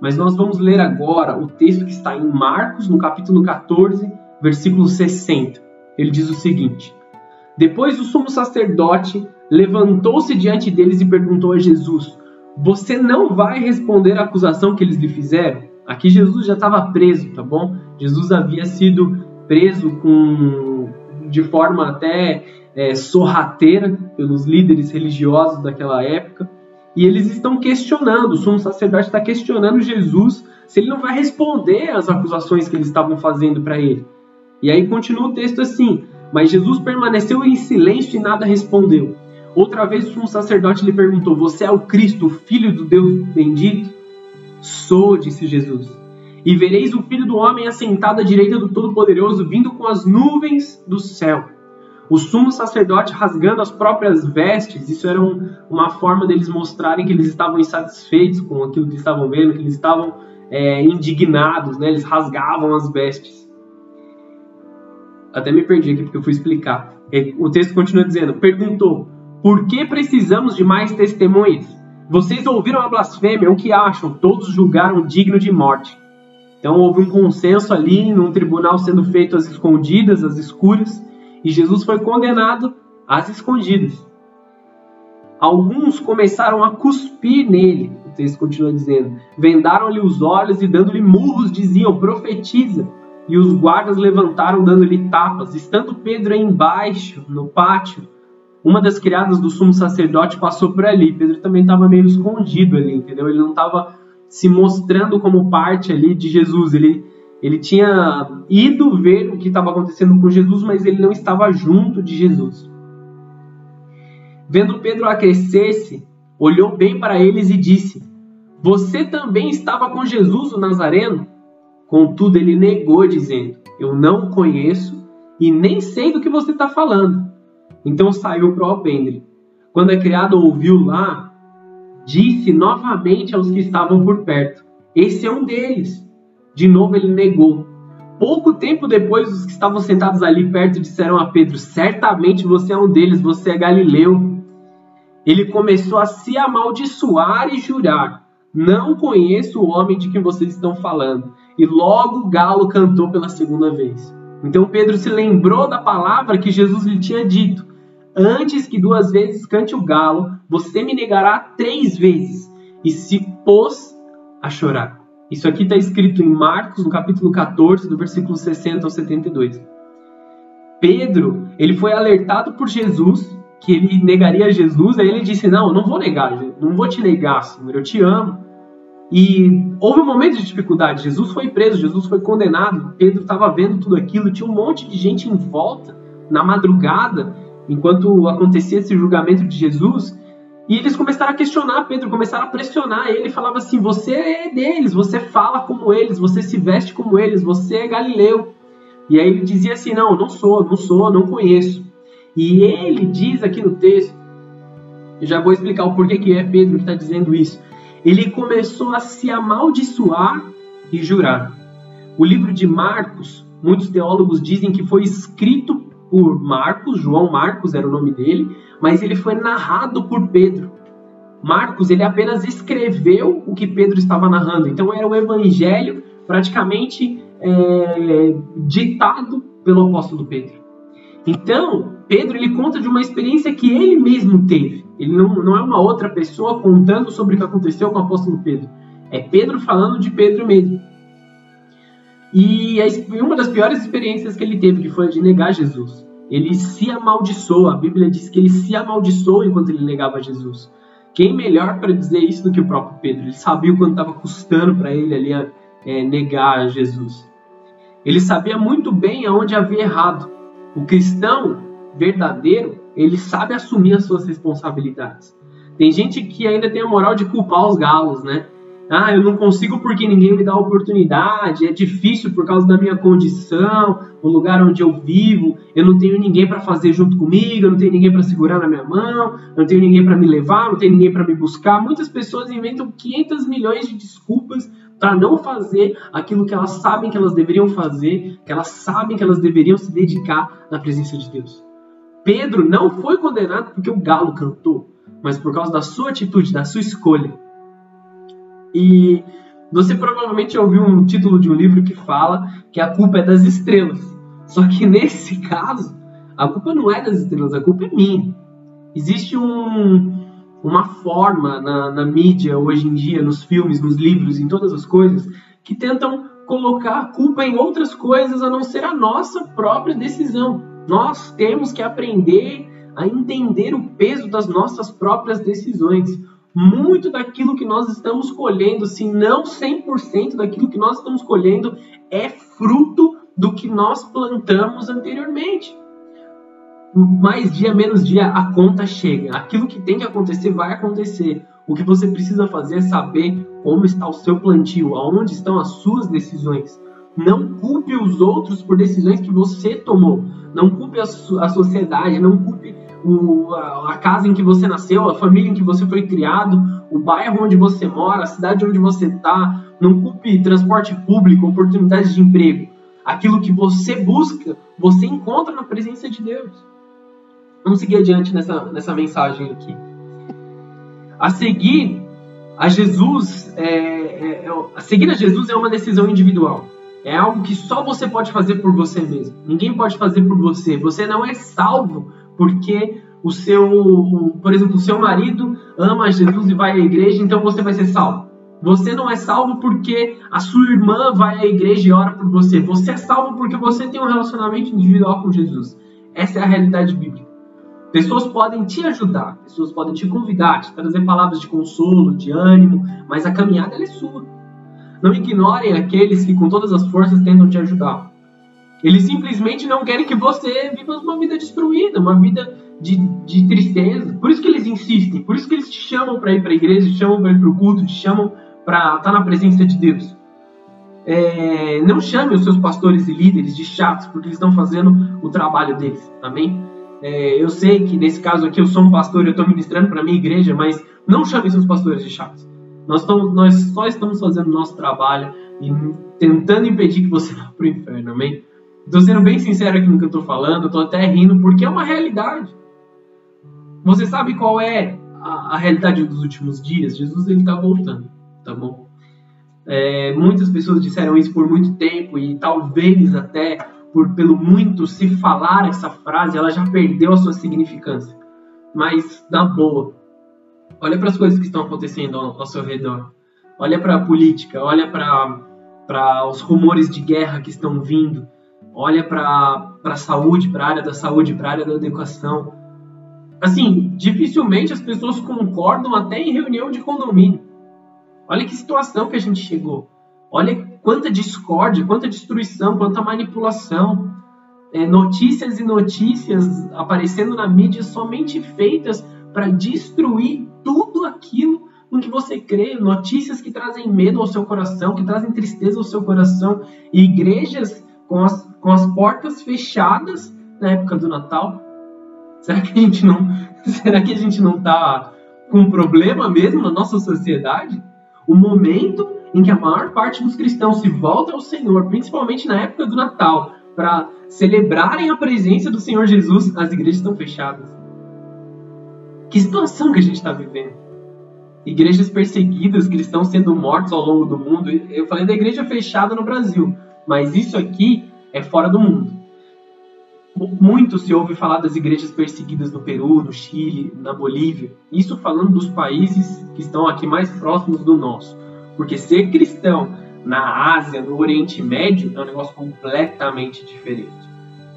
Mas nós vamos ler agora o texto que está em Marcos, no capítulo 14, versículo 60. Ele diz o seguinte: Depois o sumo sacerdote levantou-se diante deles e perguntou a Jesus: Você não vai responder à acusação que eles lhe fizeram? Aqui Jesus já estava preso, tá bom? Jesus havia sido preso com de forma até é, sorrateira pelos líderes religiosos daquela época. E eles estão questionando, o sumo sacerdote está questionando Jesus se ele não vai responder às acusações que eles estavam fazendo para ele. E aí continua o texto assim: Mas Jesus permaneceu em silêncio e nada respondeu. Outra vez o sumo sacerdote lhe perguntou: Você é o Cristo, o Filho do Deus bendito? Sou, disse Jesus. E vereis o Filho do Homem assentado à direita do Todo-Poderoso, vindo com as nuvens do céu. O sumo sacerdote rasgando as próprias vestes, isso era um, uma forma deles mostrarem que eles estavam insatisfeitos com aquilo que estavam vendo, que eles estavam é, indignados, né? eles rasgavam as vestes. Até me perdi aqui porque eu fui explicar. O texto continua dizendo: Perguntou, por que precisamos de mais testemunhas? Vocês ouviram a blasfêmia, o que acham? Todos julgaram digno de morte. Então houve um consenso ali num tribunal sendo feito às escondidas, às escuras, e Jesus foi condenado às escondidas. Alguns começaram a cuspir nele, o texto continua dizendo. Vendaram-lhe os olhos e dando-lhe murros diziam: profetiza. E os guardas levantaram dando-lhe tapas. Estando Pedro embaixo, no pátio, uma das criadas do sumo sacerdote passou por ali. Pedro também estava meio escondido ali, entendeu? Ele não estava se mostrando como parte ali de Jesus. Ele, ele tinha ido ver o que estava acontecendo com Jesus, mas ele não estava junto de Jesus. Vendo Pedro aquecer-se, olhou bem para eles e disse: Você também estava com Jesus, o Nazareno? Contudo, ele negou, dizendo: Eu não conheço e nem sei do que você está falando. Então saiu para o alpendre. Quando a criada ouviu lá, disse novamente aos que estavam por perto: Esse é um deles. De novo ele negou. Pouco tempo depois, os que estavam sentados ali perto disseram a Pedro: Certamente você é um deles, você é Galileu. Ele começou a se amaldiçoar e jurar: Não conheço o homem de quem vocês estão falando. E logo o galo cantou pela segunda vez. Então Pedro se lembrou da palavra que Jesus lhe tinha dito: Antes que duas vezes cante o galo, você me negará três vezes. E se pôs a chorar. Isso aqui está escrito em Marcos, no capítulo 14, do versículo 60 ao 72. Pedro, ele foi alertado por Jesus que ele negaria Jesus, aí ele disse: Não, eu não vou negar, não vou te negar, Senhor, eu te amo. E houve um momento de dificuldade. Jesus foi preso, Jesus foi condenado. Pedro estava vendo tudo aquilo, tinha um monte de gente em volta na madrugada enquanto acontecia esse julgamento de Jesus, e eles começaram a questionar Pedro, começaram a pressionar ele, falava assim: "Você é deles, você fala como eles, você se veste como eles, você é Galileu". E aí ele dizia assim: "Não, não sou, não sou, não conheço". E ele diz aqui no texto, eu já vou explicar o porquê que é Pedro que está dizendo isso. Ele começou a se amaldiçoar e jurar. O livro de Marcos, muitos teólogos dizem que foi escrito por Marcos, João Marcos era o nome dele, mas ele foi narrado por Pedro. Marcos, ele apenas escreveu o que Pedro estava narrando. Então era o evangelho praticamente é, ditado pelo apóstolo Pedro. Então, Pedro ele conta de uma experiência que ele mesmo teve. Ele não, não é uma outra pessoa contando sobre o que aconteceu com o apóstolo Pedro. É Pedro falando de Pedro mesmo. E uma das piores experiências que ele teve, que foi a de negar Jesus. Ele se amaldiçoou, a Bíblia diz que ele se amaldiçoou enquanto ele negava Jesus. Quem melhor para dizer isso do que o próprio Pedro? Ele sabia o quanto estava custando para ele ali é, negar Jesus. Ele sabia muito bem aonde havia errado. O cristão verdadeiro, ele sabe assumir as suas responsabilidades. Tem gente que ainda tem a moral de culpar os galos, né? Ah, eu não consigo porque ninguém me dá oportunidade, é difícil por causa da minha condição, o lugar onde eu vivo, eu não tenho ninguém para fazer junto comigo, eu não tenho ninguém para segurar na minha mão, eu não tenho ninguém para me levar, não tenho ninguém para me buscar. Muitas pessoas inventam 500 milhões de desculpas para não fazer aquilo que elas sabem que elas deveriam fazer, que elas sabem que elas deveriam se dedicar na presença de Deus. Pedro não foi condenado porque o galo cantou, mas por causa da sua atitude, da sua escolha. E Você provavelmente ouviu um título de um livro que fala que a culpa é das estrelas. Só que nesse caso, a culpa não é das estrelas, a culpa é minha. Existe um, uma forma na, na mídia hoje em dia, nos filmes, nos livros, em todas as coisas, que tentam colocar a culpa em outras coisas a não ser a nossa própria decisão. Nós temos que aprender a entender o peso das nossas próprias decisões. Muito daquilo que nós estamos colhendo, se não 100% daquilo que nós estamos colhendo, é fruto do que nós plantamos anteriormente. Mais dia, menos dia, a conta chega. Aquilo que tem que acontecer vai acontecer. O que você precisa fazer é saber como está o seu plantio, aonde estão as suas decisões. Não culpe os outros por decisões que você tomou. Não culpe a, a sociedade, não culpe o, a, a, casa em que você nasceu, a família em que você foi criado, o bairro onde você mora, a cidade onde você está. Não culpe transporte público, oportunidades de emprego. Aquilo que você busca, você encontra na presença de Deus. Vamos seguir adiante nessa, nessa mensagem aqui. A seguir a Jesus, é, é, é, a seguir a Jesus é uma decisão individual. É algo que só você pode fazer por você mesmo. Ninguém pode fazer por você. Você não é salvo porque o seu, por exemplo, o seu marido ama Jesus e vai à igreja, então você vai ser salvo. Você não é salvo porque a sua irmã vai à igreja e ora por você. Você é salvo porque você tem um relacionamento individual com Jesus. Essa é a realidade bíblica. Pessoas podem te ajudar, pessoas podem te convidar, te trazer palavras de consolo, de ânimo, mas a caminhada é sua. Não ignorem aqueles que com todas as forças tentam te ajudar. Eles simplesmente não querem que você viva uma vida destruída, uma vida de, de tristeza. Por isso que eles insistem, por isso que eles te chamam para ir para a igreja, te chamam para ir para o culto, te chamam para estar tá na presença de Deus. É, não chame os seus pastores e líderes de chatos, porque eles estão fazendo o trabalho deles, amém? É, eu sei que nesse caso aqui eu sou um pastor e eu estou ministrando para minha igreja, mas não chame seus pastores de chatos. Nós, estamos, nós só estamos fazendo o nosso trabalho e tentando impedir que você vá para o inferno, amém? Estou sendo bem sincero aqui no que eu estou falando, estou até rindo, porque é uma realidade. Você sabe qual é a, a realidade dos últimos dias? Jesus ele está voltando, tá bom? É, muitas pessoas disseram isso por muito tempo e talvez até por pelo muito se falar essa frase, ela já perdeu a sua significância. Mas na boa, olha para as coisas que estão acontecendo ao, ao seu redor. Olha para a política, olha para os rumores de guerra que estão vindo olha para a saúde, para a área da saúde, para a área da educação. Assim, dificilmente as pessoas concordam até em reunião de condomínio. Olha que situação que a gente chegou. Olha quanta discórdia, quanta destruição, quanta manipulação. É, notícias e notícias aparecendo na mídia somente feitas para destruir tudo aquilo em que você crê. Notícias que trazem medo ao seu coração, que trazem tristeza ao seu coração. E igrejas com as, com as portas fechadas na época do Natal? Será que a gente não, será que a gente não está com um problema mesmo na nossa sociedade? O momento em que a maior parte dos cristãos se volta ao Senhor, principalmente na época do Natal, para celebrarem a presença do Senhor Jesus, as igrejas estão fechadas. Que situação que a gente está vivendo? Igrejas perseguidas, cristãos sendo mortos ao longo do mundo. Eu falei da igreja fechada no Brasil, mas isso aqui é fora do mundo. Muito se ouve falar das igrejas perseguidas no Peru, no Chile, na Bolívia. Isso falando dos países que estão aqui mais próximos do nosso. Porque ser cristão na Ásia, no Oriente Médio, é um negócio completamente diferente.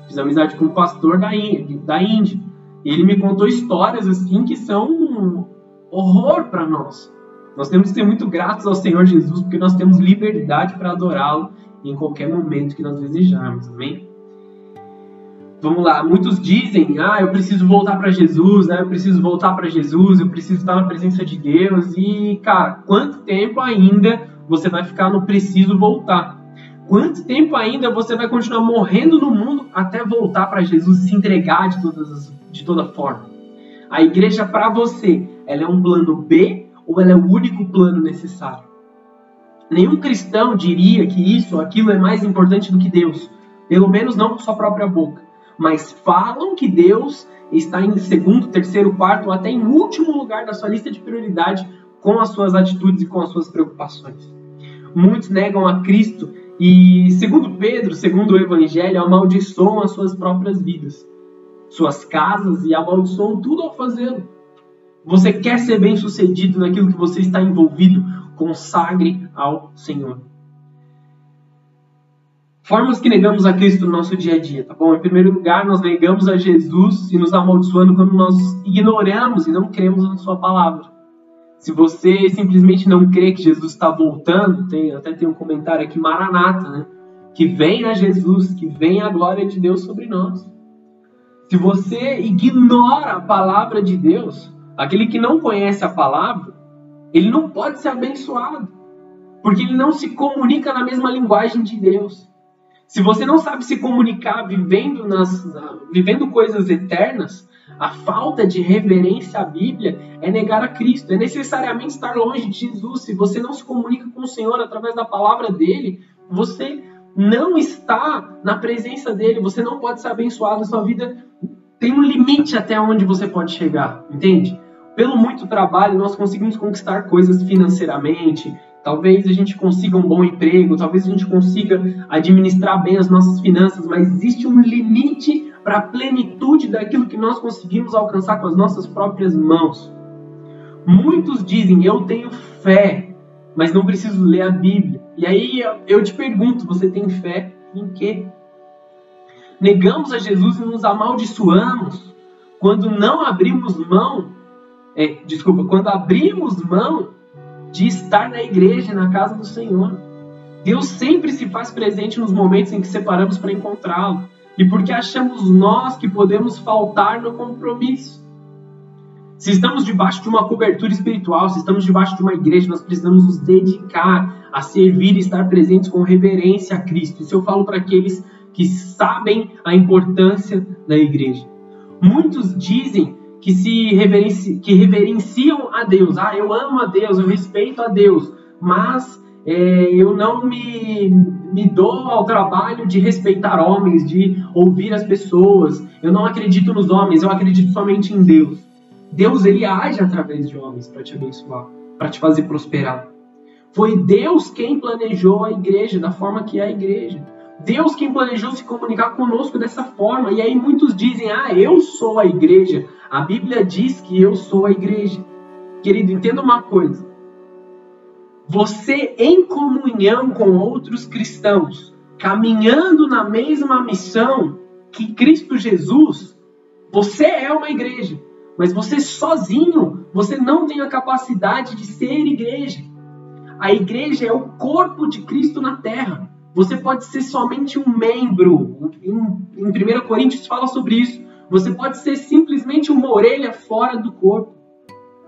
Fiz amizade com um pastor da Índia, da Índia e ele me contou histórias assim que são um horror para nós. Nós temos que ser muito gratos ao Senhor Jesus porque nós temos liberdade para adorá-lo em qualquer momento que nós desejarmos, amém? Vamos lá, muitos dizem, ah, eu preciso voltar para Jesus, né? Eu preciso voltar para Jesus, eu preciso estar na presença de Deus. E, cara, quanto tempo ainda você vai ficar no preciso voltar? Quanto tempo ainda você vai continuar morrendo no mundo até voltar para Jesus e se entregar de, todas de toda forma? A igreja para você, ela é um plano B ou ela é o único plano necessário? Nenhum cristão diria que isso ou aquilo é mais importante do que Deus. Pelo menos não com sua própria boca. Mas falam que Deus está em segundo, terceiro, quarto, ou até em último lugar da sua lista de prioridade com as suas atitudes e com as suas preocupações. muitos negam a Cristo e, segundo Pedro, segundo o Evangelho, amaldiçoam as suas próprias vidas, suas casas e amaldiçoam tudo ao fazê-lo. Você quer ser bem sucedido naquilo que você está envolvido? Consagre ao Senhor. Formas que negamos a Cristo no nosso dia a dia, tá bom? Em primeiro lugar, nós negamos a Jesus e nos amaldiçoando quando nós ignoramos e não cremos na Sua palavra. Se você simplesmente não crê que Jesus está voltando, tem, até tem um comentário aqui, Maranata, né? Que venha Jesus, que venha a glória de Deus sobre nós. Se você ignora a palavra de Deus, aquele que não conhece a palavra, ele não pode ser abençoado, porque ele não se comunica na mesma linguagem de Deus. Se você não sabe se comunicar vivendo, nas, vivendo coisas eternas, a falta de reverência à Bíblia é negar a Cristo, é necessariamente estar longe de Jesus. Se você não se comunica com o Senhor através da palavra dele, você não está na presença dele, você não pode ser abençoado, a sua vida tem um limite até onde você pode chegar, entende? Pelo muito trabalho, nós conseguimos conquistar coisas financeiramente, talvez a gente consiga um bom emprego, talvez a gente consiga administrar bem as nossas finanças, mas existe um limite para a plenitude daquilo que nós conseguimos alcançar com as nossas próprias mãos. Muitos dizem, eu tenho fé, mas não preciso ler a Bíblia. E aí eu te pergunto, você tem fé em quê? Negamos a Jesus e nos amaldiçoamos quando não abrimos mão, é, desculpa, quando abrimos mão de estar na igreja, na casa do Senhor. Deus sempre se faz presente nos momentos em que separamos para encontrá-lo e porque achamos nós que podemos faltar no compromisso. Se estamos debaixo de uma cobertura espiritual, se estamos debaixo de uma igreja, nós precisamos nos dedicar a servir e estar presentes com reverência a Cristo. Isso eu falo para aqueles que sabem a importância da igreja. Muitos dizem que se reverenci, que reverenciam a Deus. Ah, eu amo a Deus, eu respeito a Deus, mas é, eu não me, me dou ao trabalho de respeitar homens, de ouvir as pessoas. Eu não acredito nos homens, eu acredito somente em Deus. Deus ele age através de homens para te abençoar, para te fazer prosperar. Foi Deus quem planejou a igreja da forma que é a igreja. Deus quem planejou se comunicar conosco dessa forma. E aí muitos dizem: "Ah, eu sou a igreja". A Bíblia diz que eu sou a igreja. Querido, entenda uma coisa você em comunhão com outros cristãos, caminhando na mesma missão que Cristo Jesus, você é uma igreja. Mas você sozinho, você não tem a capacidade de ser igreja. A igreja é o corpo de Cristo na terra. Você pode ser somente um membro. Em, em 1 Coríntios fala sobre isso. Você pode ser simplesmente uma orelha fora do corpo.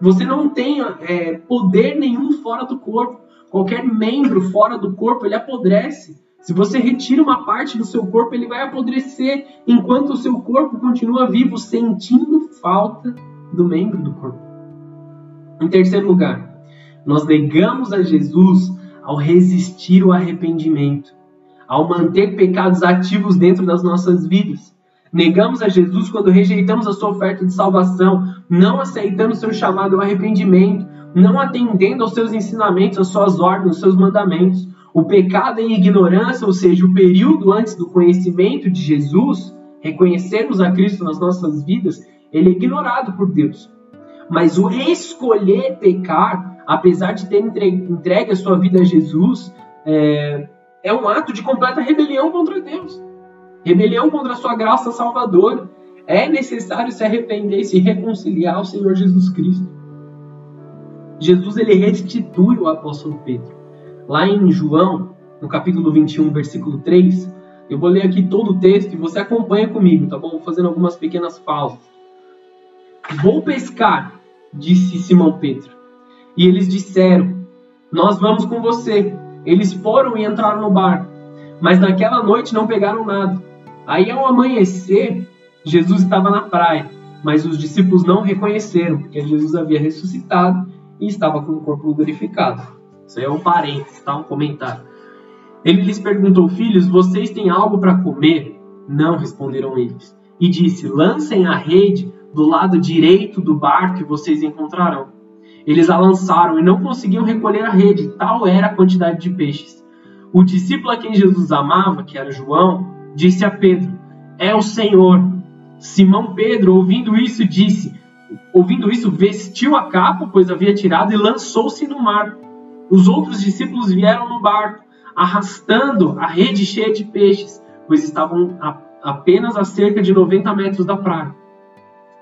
Você não tem é, poder nenhum fora do corpo. Qualquer membro fora do corpo, ele apodrece. Se você retira uma parte do seu corpo, ele vai apodrecer, enquanto o seu corpo continua vivo, sentindo falta do membro do corpo. Em terceiro lugar, nós negamos a Jesus ao resistir o arrependimento, ao manter pecados ativos dentro das nossas vidas. Negamos a Jesus quando rejeitamos a sua oferta de salvação, não aceitando o seu chamado ao arrependimento, não atendendo aos seus ensinamentos, às suas ordens, aos seus mandamentos. O pecado em ignorância, ou seja, o período antes do conhecimento de Jesus, reconhecermos a Cristo nas nossas vidas, ele é ignorado por Deus. Mas o escolher pecar, apesar de ter entregue a sua vida a Jesus, é, é um ato de completa rebelião contra Deus rebelião contra a sua graça salvadora. É necessário se arrepender e se reconciliar ao Senhor Jesus Cristo. Jesus ele restitui o apóstolo Pedro. Lá em João, no capítulo 21, versículo 3, eu vou ler aqui todo o texto e você acompanha comigo, tá bom? Vou fazendo algumas pequenas pausas. Vou pescar, disse Simão Pedro. E eles disseram: Nós vamos com você. Eles foram e entraram no barco, mas naquela noite não pegaram nada. Aí ao amanhecer, Jesus estava na praia, mas os discípulos não reconheceram, porque Jesus havia ressuscitado e estava com o corpo glorificado. Isso aí é um parênteses, tá? Um comentário. Ele lhes perguntou, filhos, vocês têm algo para comer? Não, responderam eles. E disse, lancem a rede do lado direito do barco e vocês encontrarão. Eles a lançaram e não conseguiam recolher a rede, tal era a quantidade de peixes. O discípulo a quem Jesus amava, que era João, disse a Pedro: É o Senhor. Simão Pedro, ouvindo isso, disse: Ouvindo isso, vestiu a capa, pois havia tirado, e lançou-se no mar. Os outros discípulos vieram no barco, arrastando a rede cheia de peixes, pois estavam a, apenas a cerca de 90 metros da praia.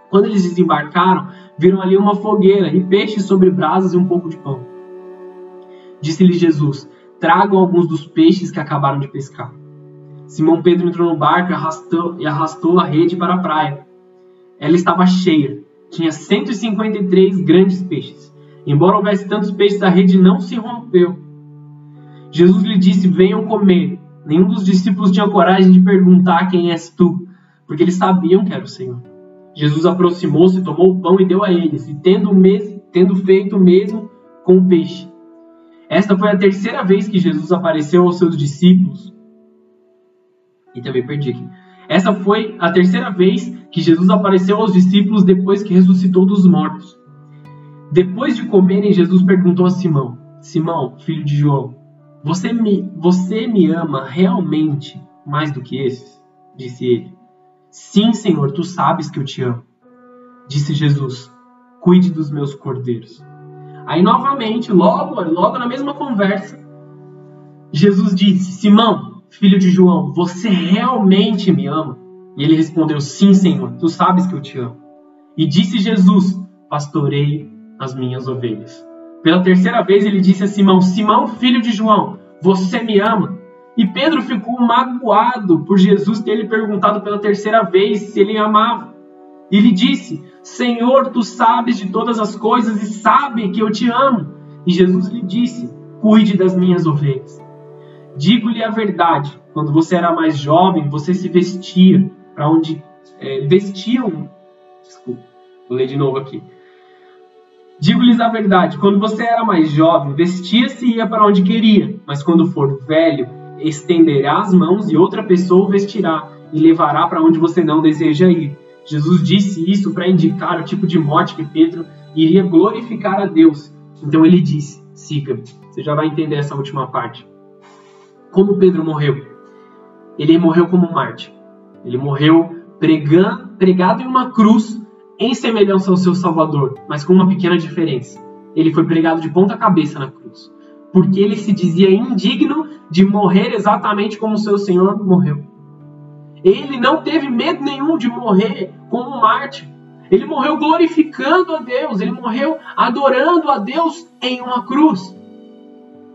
Quando eles desembarcaram, viram ali uma fogueira e peixes sobre brasas e um pouco de pão. Disse-lhe Jesus: Tragam alguns dos peixes que acabaram de pescar. Simão Pedro entrou no barco arrastou, e arrastou a rede para a praia. Ela estava cheia, tinha 153 grandes peixes. Embora houvesse tantos peixes, a rede não se rompeu. Jesus lhe disse: Venham comer. Nenhum dos discípulos tinha coragem de perguntar quem és tu, porque eles sabiam que era o Senhor. Jesus aproximou-se, tomou o pão e deu a eles, e tendo, tendo feito o mesmo com o peixe. Esta foi a terceira vez que Jesus apareceu aos seus discípulos. E também perdi aqui. Essa foi a terceira vez que Jesus apareceu aos discípulos depois que ressuscitou dos mortos. Depois de comerem, Jesus perguntou a Simão: Simão, filho de João, você me, você me ama realmente mais do que esses? Disse ele. Sim, Senhor, tu sabes que eu te amo. Disse Jesus: Cuide dos meus cordeiros. Aí, novamente, logo, logo na mesma conversa, Jesus disse: Simão, filho de João, você realmente me ama? E ele respondeu: Sim, Senhor, tu sabes que eu te amo. E disse Jesus: Pastorei as minhas ovelhas. Pela terceira vez ele disse a Simão: Simão, filho de João, você me ama? E Pedro ficou magoado por Jesus ter lhe perguntado pela terceira vez se ele amava. E lhe disse: Senhor, tu sabes de todas as coisas e sabe que eu te amo. E Jesus lhe disse: Cuide das minhas ovelhas. Digo-lhe a verdade: quando você era mais jovem, você se vestia para onde é, vestiam. Desculpa, vou ler de novo aqui. Digo-lhes a verdade: quando você era mais jovem, vestia-se e ia para onde queria, mas quando for velho, estenderá as mãos e outra pessoa o vestirá e levará para onde você não deseja ir. Jesus disse isso para indicar o tipo de morte que Pedro iria glorificar a Deus. Então ele disse: siga-me. Você já vai entender essa última parte. Como Pedro morreu? Ele morreu como Marte. Ele morreu pregando, pregado em uma cruz em semelhança ao seu Salvador, mas com uma pequena diferença. Ele foi pregado de ponta cabeça na cruz, porque ele se dizia indigno de morrer exatamente como seu Senhor morreu. Ele não teve medo nenhum de morrer como um mártir. Ele morreu glorificando a Deus, ele morreu adorando a Deus em uma cruz.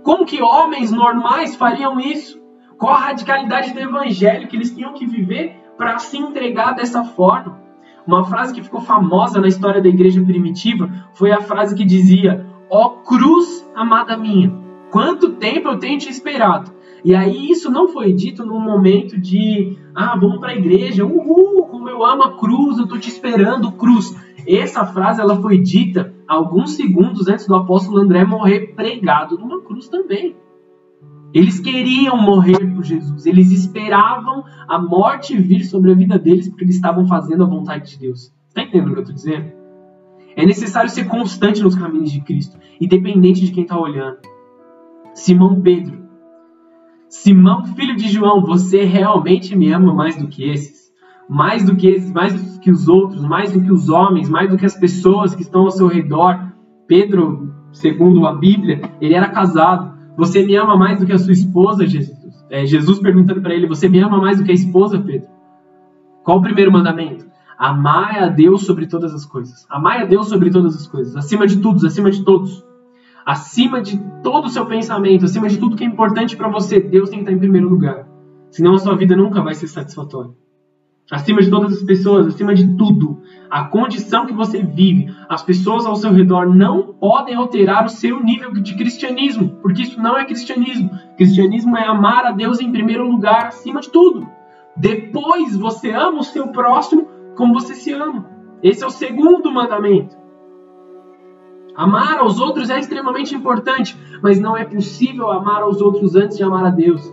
Como que homens normais fariam isso? Qual a radicalidade do evangelho que eles tinham que viver para se entregar dessa forma? Uma frase que ficou famosa na história da igreja primitiva foi a frase que dizia: Ó oh, cruz amada minha, Quanto tempo eu tenho te esperado? E aí isso não foi dito num momento de, ah, vamos para a igreja, uhul, como eu amo a cruz, eu tô te esperando, cruz. Essa frase ela foi dita alguns segundos antes do apóstolo André morrer pregado numa cruz também. Eles queriam morrer por Jesus, eles esperavam a morte vir sobre a vida deles porque eles estavam fazendo a vontade de Deus. Está entendendo o que eu estou dizendo? É necessário ser constante nos caminhos de Cristo, independente de quem está olhando. Simão Pedro. Simão, filho de João, você realmente me ama mais do que esses? Mais do que esses, mais do que os outros, mais do que os homens, mais do que as pessoas que estão ao seu redor. Pedro, segundo a Bíblia, ele era casado. Você me ama mais do que a sua esposa, Jesus? É, Jesus perguntando para ele: Você me ama mais do que a esposa, Pedro? Qual o primeiro mandamento? Amar a Deus sobre todas as coisas. Amar a Deus sobre todas as coisas. Acima de tudo, acima de todos acima de todo o seu pensamento, acima de tudo que é importante para você, Deus tem que estar em primeiro lugar. Senão a sua vida nunca vai ser satisfatória. Acima de todas as pessoas, acima de tudo, a condição que você vive, as pessoas ao seu redor não podem alterar o seu nível de cristianismo, porque isso não é cristianismo. Cristianismo é amar a Deus em primeiro lugar, acima de tudo. Depois você ama o seu próximo como você se ama. Esse é o segundo mandamento. Amar aos outros é extremamente importante, mas não é possível amar aos outros antes de amar a Deus.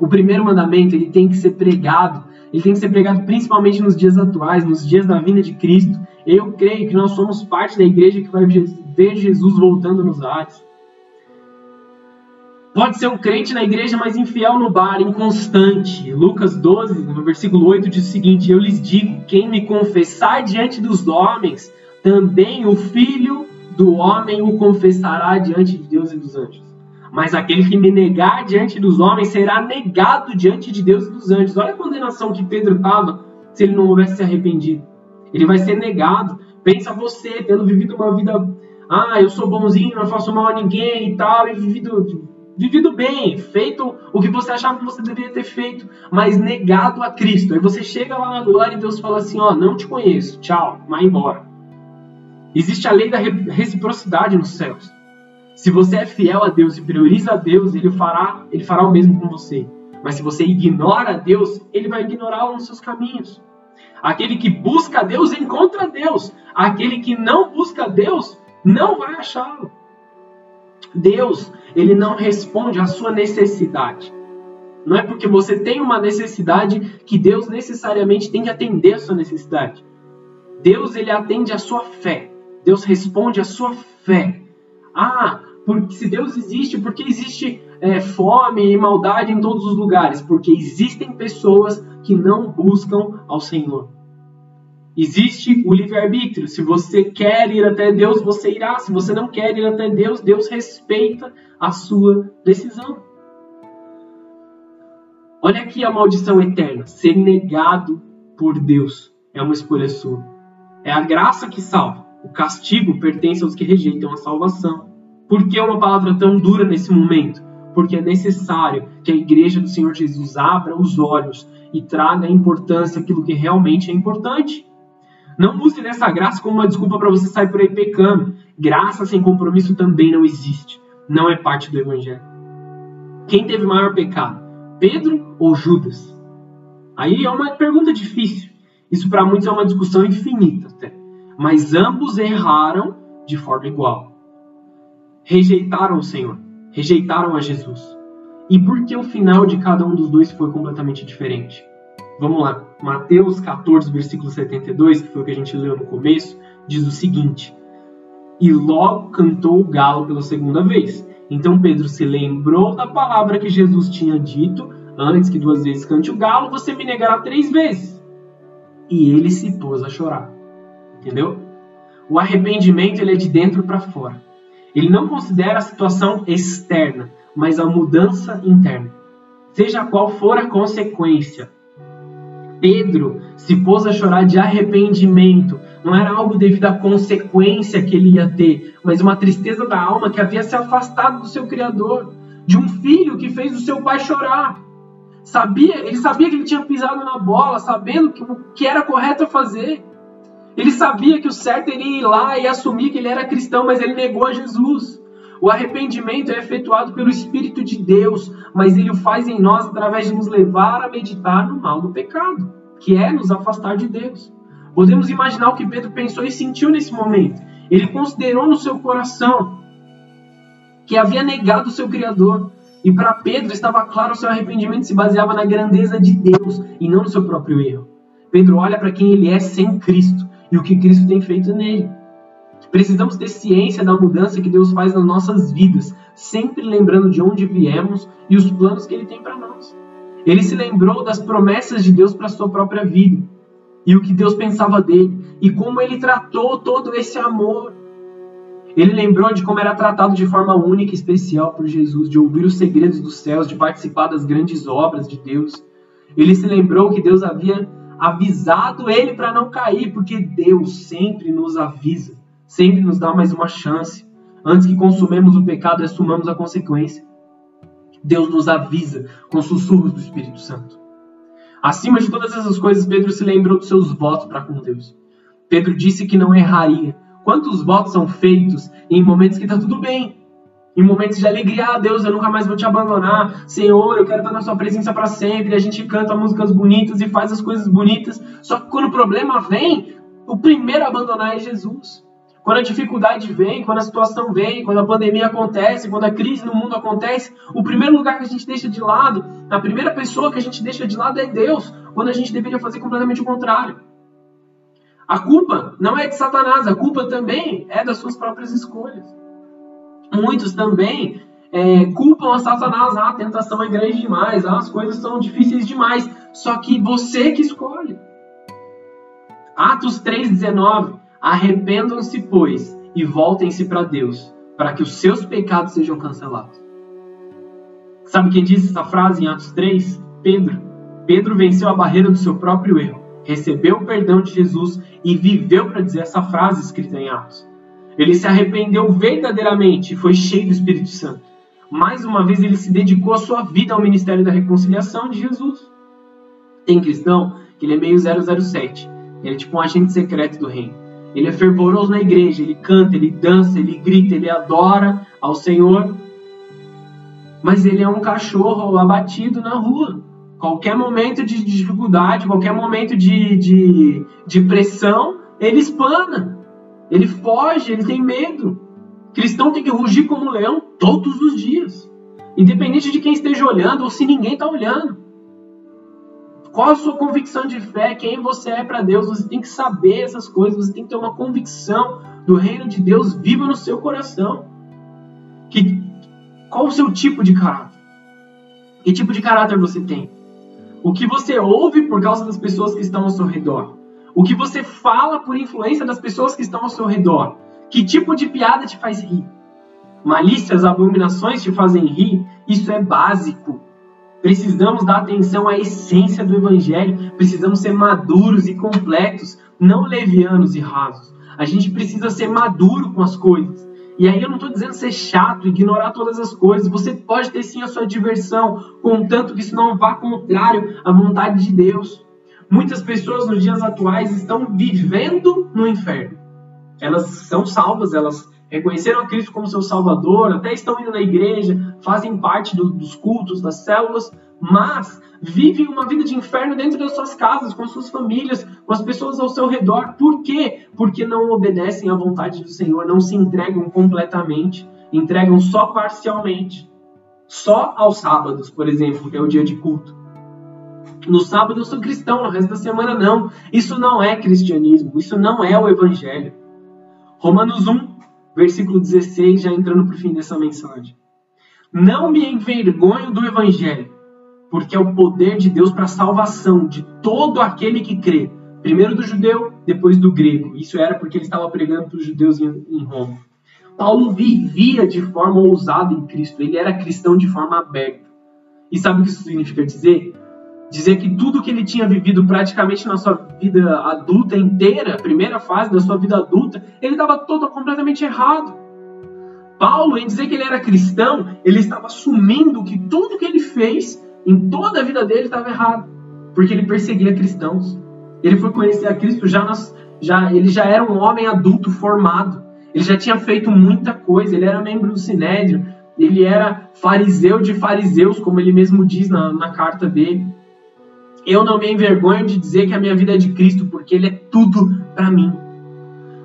O primeiro mandamento ele tem que ser pregado, ele tem que ser pregado principalmente nos dias atuais, nos dias da vinda de Cristo. Eu creio que nós somos parte da igreja que vai ver Jesus voltando nos ares. Pode ser um crente na igreja, mas infiel no bar, inconstante. Lucas 12, no versículo 8, diz o seguinte: Eu lhes digo: quem me confessar diante dos homens, também o filho do homem o confessará diante de Deus e dos anjos. Mas aquele que me negar diante dos homens será negado diante de Deus e dos anjos. Olha a condenação que Pedro estava se ele não houvesse se arrependido. Ele vai ser negado. Pensa você, tendo vivido uma vida. Ah, eu sou bonzinho, não faço mal a ninguém e tal, e vivido vivido bem, feito o que você achava que você deveria ter feito, mas negado a Cristo. Aí você chega lá na glória e Deus fala assim: Ó, oh, não te conheço, tchau, vai embora. Existe a lei da reciprocidade nos céus. Se você é fiel a Deus e prioriza a Deus, ele fará, ele fará o mesmo com você. Mas se você ignora Deus, ele vai ignorá-lo nos seus caminhos. Aquele que busca Deus encontra Deus. Aquele que não busca Deus não vai achá-lo. Deus, ele não responde à sua necessidade. Não é porque você tem uma necessidade que Deus necessariamente tem que atender a sua necessidade. Deus, ele atende a sua fé. Deus responde à sua fé. Ah, porque se Deus existe, por que existe é, fome e maldade em todos os lugares? Porque existem pessoas que não buscam ao Senhor. Existe o livre-arbítrio. Se você quer ir até Deus, você irá. Se você não quer ir até Deus, Deus respeita a sua decisão. Olha aqui a maldição eterna: ser negado por Deus é uma escolha sua. É a graça que salva. O castigo pertence aos que rejeitam a salvação. Por que uma palavra tão dura nesse momento? Porque é necessário que a igreja do Senhor Jesus abra os olhos e traga a importância aquilo que realmente é importante. Não use dessa graça como uma desculpa para você sair por aí pecando. Graça sem compromisso também não existe. Não é parte do evangelho. Quem teve maior pecado? Pedro ou Judas? Aí é uma pergunta difícil. Isso para muitos é uma discussão infinita até. Mas ambos erraram de forma igual. Rejeitaram o Senhor, rejeitaram a Jesus. E por que o final de cada um dos dois foi completamente diferente? Vamos lá. Mateus 14, versículo 72, que foi o que a gente leu no começo, diz o seguinte: E logo cantou o galo pela segunda vez. Então Pedro se lembrou da palavra que Jesus tinha dito: Antes que duas vezes cante o galo, você me negará três vezes. E ele se pôs a chorar. Entendeu? O arrependimento ele é de dentro para fora. Ele não considera a situação externa, mas a mudança interna. Seja qual for a consequência, Pedro se pôs a chorar de arrependimento. Não era algo devido à consequência que ele ia ter, mas uma tristeza da alma que havia se afastado do seu Criador, de um filho que fez o seu pai chorar. Sabia, ele sabia que ele tinha pisado na bola, sabendo que, o que era correto fazer. Ele sabia que o certo era ir lá e assumir que ele era cristão, mas ele negou a Jesus. O arrependimento é efetuado pelo Espírito de Deus, mas ele o faz em nós através de nos levar a meditar no mal do pecado, que é nos afastar de Deus. Podemos imaginar o que Pedro pensou e sentiu nesse momento. Ele considerou no seu coração que havia negado o seu Criador. E para Pedro estava claro o seu arrependimento se baseava na grandeza de Deus e não no seu próprio erro. Pedro olha para quem ele é sem Cristo e o que Cristo tem feito nele. Precisamos ter ciência da mudança que Deus faz nas nossas vidas, sempre lembrando de onde viemos e os planos que Ele tem para nós. Ele se lembrou das promessas de Deus para sua própria vida e o que Deus pensava dele e como ele tratou todo esse amor. Ele lembrou de como era tratado de forma única e especial por Jesus, de ouvir os segredos dos céus, de participar das grandes obras de Deus. Ele se lembrou que Deus havia avisado ele para não cair, porque Deus sempre nos avisa sempre nos dá mais uma chance. Antes que consumemos o pecado e assumamos a consequência. Deus nos avisa com sussurros do Espírito Santo. Acima de todas essas coisas, Pedro se lembrou dos seus votos para com Deus. Pedro disse que não erraria. Quantos votos são feitos em momentos que está tudo bem? Em momentos de alegria, ah, Deus, eu nunca mais vou te abandonar. Senhor, eu quero estar na sua presença para sempre. A gente canta músicas bonitas e faz as coisas bonitas. Só que quando o problema vem, o primeiro a abandonar é Jesus. Quando a dificuldade vem, quando a situação vem, quando a pandemia acontece, quando a crise no mundo acontece, o primeiro lugar que a gente deixa de lado, a primeira pessoa que a gente deixa de lado é Deus, quando a gente deveria fazer completamente o contrário. A culpa não é de Satanás, a culpa também é das suas próprias escolhas. Muitos também é, culpam a Satanás, ah, a tentação é grande demais, ah, as coisas são difíceis demais. Só que você que escolhe. Atos 3,19 Arrependam-se, pois, e voltem-se para Deus, para que os seus pecados sejam cancelados. Sabe quem disse essa frase em Atos 3? Pedro. Pedro venceu a barreira do seu próprio erro, recebeu o perdão de Jesus e viveu para dizer essa frase escrita em Atos. Ele se arrependeu verdadeiramente foi cheio do Espírito Santo. Mais uma vez, ele se dedicou a sua vida ao ministério da reconciliação de Jesus. Tem cristão que ele é meio 007. Ele é tipo um agente secreto do reino. Ele é fervoroso na igreja, ele canta, ele dança, ele grita, ele adora ao Senhor. Mas ele é um cachorro abatido na rua. Qualquer momento de dificuldade, qualquer momento de, de, de pressão, ele espana. Ele foge, ele tem medo. Cristão tem que rugir como um leão todos os dias. Independente de quem esteja olhando ou se ninguém está olhando. Qual a sua convicção de fé? Quem você é para Deus? Você tem que saber essas coisas. Você tem que ter uma convicção do reino de Deus viva no seu coração. Que, qual o seu tipo de caráter? Que tipo de caráter você tem? O que você ouve por causa das pessoas que estão ao seu redor? O que você fala por influência das pessoas que estão ao seu redor? Que tipo de piada te faz rir? Malícias, abominações te fazem rir? Isso é básico. Precisamos dar atenção à essência do Evangelho. Precisamos ser maduros e completos, não levianos e rasos. A gente precisa ser maduro com as coisas. E aí eu não estou dizendo ser chato, ignorar todas as coisas. Você pode ter sim a sua diversão, contanto que isso não vá contrário à vontade de Deus. Muitas pessoas nos dias atuais estão vivendo no inferno. Elas são salvas, elas reconheceram a Cristo como seu Salvador, até estão indo na igreja, fazem parte do, dos cultos, das células, mas vivem uma vida de inferno dentro das suas casas, com suas famílias, com as pessoas ao seu redor. Por quê? Porque não obedecem à vontade do Senhor, não se entregam completamente, entregam só parcialmente. Só aos sábados, por exemplo, que é o dia de culto. No sábado eu sou cristão, no resto da semana não. Isso não é cristianismo, isso não é o evangelho. Romanos 1, versículo 16, já entrando para o fim dessa mensagem. Não me envergonho do evangelho, porque é o poder de Deus para a salvação de todo aquele que crê. Primeiro do judeu, depois do grego. Isso era porque ele estava pregando para os judeus em Roma. Paulo vivia de forma ousada em Cristo. Ele era cristão de forma aberta. E sabe o que isso significa dizer? Dizer que tudo que ele tinha vivido praticamente na sua vida adulta inteira, primeira fase da sua vida adulta, ele estava todo completamente errado. Paulo, em dizer que ele era cristão, ele estava assumindo que tudo que ele fez em toda a vida dele estava errado, porque ele perseguia cristãos. Ele foi conhecer a Cristo já, nas, já ele já era um homem adulto formado. Ele já tinha feito muita coisa, ele era membro do Sinédrio, ele era fariseu de fariseus, como ele mesmo diz na, na carta dele. Eu não me envergonho de dizer que a minha vida é de Cristo, porque Ele é tudo para mim.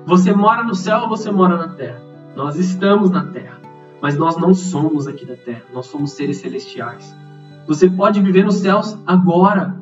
Você mora no céu ou você mora na terra? Nós estamos na terra, mas nós não somos aqui da terra, nós somos seres celestiais. Você pode viver nos céus agora.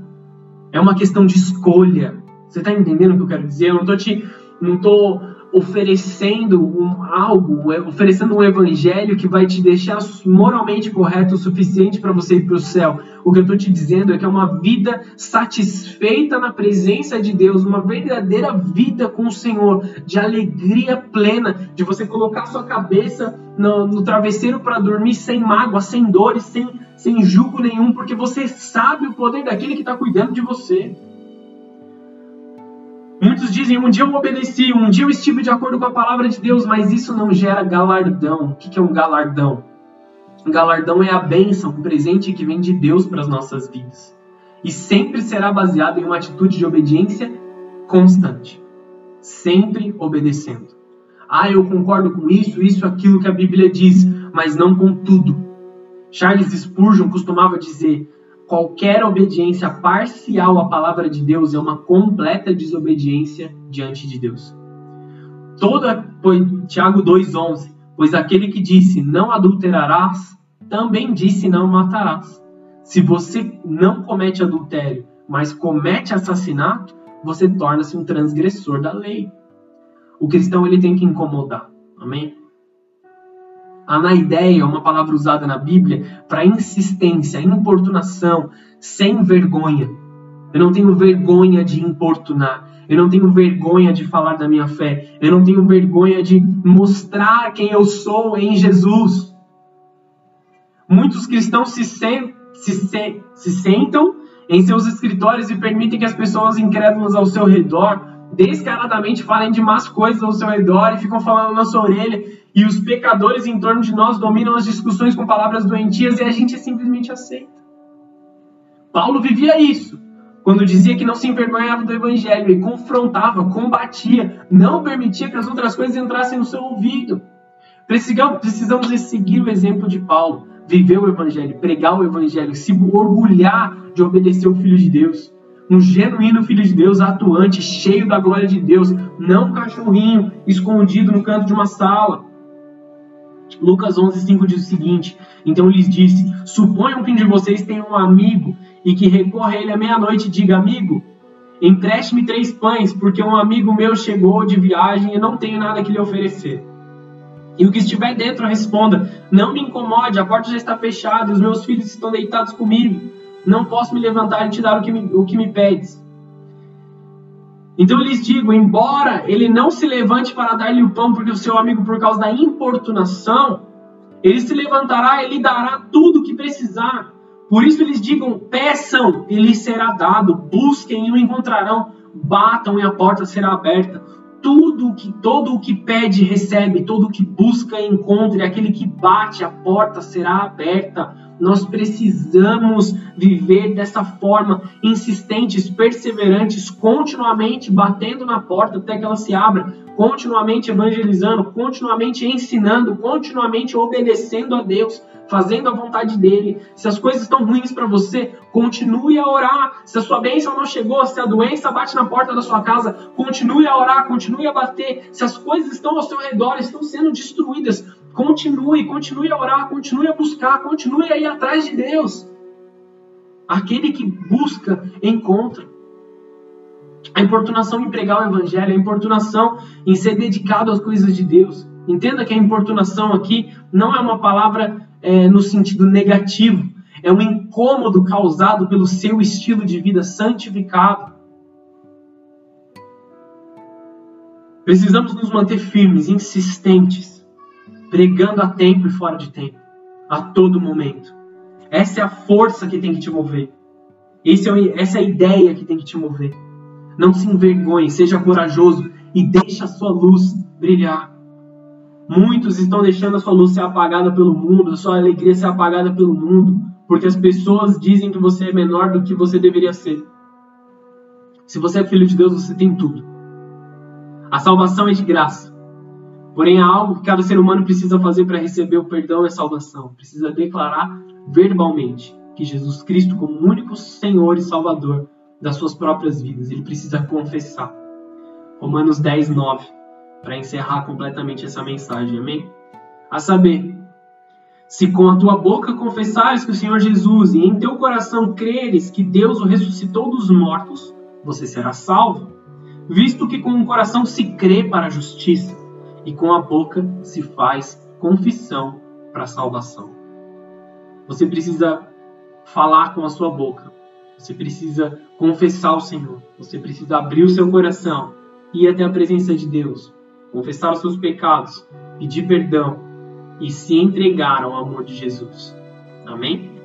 É uma questão de escolha. Você está entendendo o que eu quero dizer? Eu não estou te, não tô oferecendo um, algo, é, oferecendo um evangelho que vai te deixar moralmente correto o suficiente para você ir para o céu. O que eu estou te dizendo é que é uma vida satisfeita na presença de Deus, uma verdadeira vida com o Senhor, de alegria plena, de você colocar sua cabeça no, no travesseiro para dormir sem mágoa, sem dores, sem, sem julgo nenhum, porque você sabe o poder daquele que está cuidando de você. Muitos dizem: um dia eu obedeci, um dia eu estive de acordo com a palavra de Deus, mas isso não gera galardão. O que é um galardão? Um galardão é a bênção, um presente que vem de Deus para as nossas vidas. E sempre será baseado em uma atitude de obediência constante. Sempre obedecendo. Ah, eu concordo com isso, isso, aquilo que a Bíblia diz, mas não com tudo. Charles Spurgeon costumava dizer: qualquer obediência parcial à palavra de Deus é uma completa desobediência diante de Deus. Toda, Tiago 2,11, pois aquele que disse não adulterarás, também disse não matarás. Se você não comete adultério, mas comete assassinato, você torna-se um transgressor da lei. O cristão ele tem que incomodar. Amém? Anaideia é uma palavra usada na Bíblia para insistência, importunação, sem vergonha. Eu não tenho vergonha de importunar. Eu não tenho vergonha de falar da minha fé. Eu não tenho vergonha de mostrar quem eu sou em Jesus. Muitos cristãos se, se, se, se sentam em seus escritórios e permitem que as pessoas incrédulas ao seu redor descaradamente falem de más coisas ao seu redor e ficam falando na sua orelha. E os pecadores em torno de nós dominam as discussões com palavras doentias e a gente simplesmente aceita. Paulo vivia isso quando dizia que não se envergonhava do evangelho e confrontava, combatia, não permitia que as outras coisas entrassem no seu ouvido. Precisamos, precisamos seguir o exemplo de Paulo, viver o evangelho, pregar o evangelho, se orgulhar de obedecer o Filho de Deus. Um genuíno Filho de Deus atuante, cheio da glória de Deus, não um cachorrinho escondido no canto de uma sala. Lucas 11:5 diz o seguinte: Então lhes disse: Suponham que um de vocês tenha um amigo e que recorra a ele à meia-noite e diga: Amigo, empreste-me três pães, porque um amigo meu chegou de viagem e não tenho nada que lhe oferecer. E o que estiver dentro responda: Não me incomode, a porta já está fechada os meus filhos estão deitados comigo. Não posso me levantar e te dar o que me, o que me pedes. Então eu lhes digo: embora ele não se levante para dar-lhe o pão, porque o seu amigo, por causa da importunação, ele se levantará e lhe dará tudo o que precisar. Por isso eles digam: peçam e lhes será dado, busquem e o encontrarão, batam e a porta será aberta. Tudo que todo o que pede recebe, todo o que busca encontra, e aquele que bate a porta será aberta. Nós precisamos viver dessa forma, insistentes, perseverantes, continuamente batendo na porta até que ela se abra, continuamente evangelizando, continuamente ensinando, continuamente obedecendo a Deus, fazendo a vontade dele. Se as coisas estão ruins para você, continue a orar. Se a sua bênção não chegou, se a doença bate na porta da sua casa, continue a orar, continue a bater. Se as coisas estão ao seu redor, estão sendo destruídas, continue, continue a orar, continue a buscar, continue a ir atrás de Deus. Aquele que busca, encontra. A importunação em pregar o evangelho, a importunação em ser dedicado às coisas de Deus. Entenda que a importunação aqui não é uma palavra é, no sentido negativo. É um incômodo causado pelo seu estilo de vida santificado. Precisamos nos manter firmes, insistentes, pregando a tempo e fora de tempo, a todo momento. Essa é a força que tem que te mover. É, essa é a ideia que tem que te mover. Não se envergonhe, seja corajoso e deixe a sua luz brilhar. Muitos estão deixando a sua luz ser apagada pelo mundo, a sua alegria ser apagada pelo mundo, porque as pessoas dizem que você é menor do que você deveria ser. Se você é filho de Deus, você tem tudo. A salvação é de graça. Porém, há algo que cada ser humano precisa fazer para receber o perdão e a salvação. Precisa declarar verbalmente que Jesus Cristo, como único Senhor e Salvador das suas próprias vidas, ele precisa confessar. Romanos 10, 9 para encerrar completamente essa mensagem, amém? A saber, se com a tua boca confessares que o Senhor Jesus e em teu coração creres que Deus o ressuscitou dos mortos, você será salvo, visto que com o coração se crê para a justiça e com a boca se faz confissão para salvação. Você precisa falar com a sua boca, você precisa confessar o Senhor, você precisa abrir o seu coração ir até a presença de Deus confessar os seus pecados, pedir perdão e se entregar ao amor de Jesus. Amém?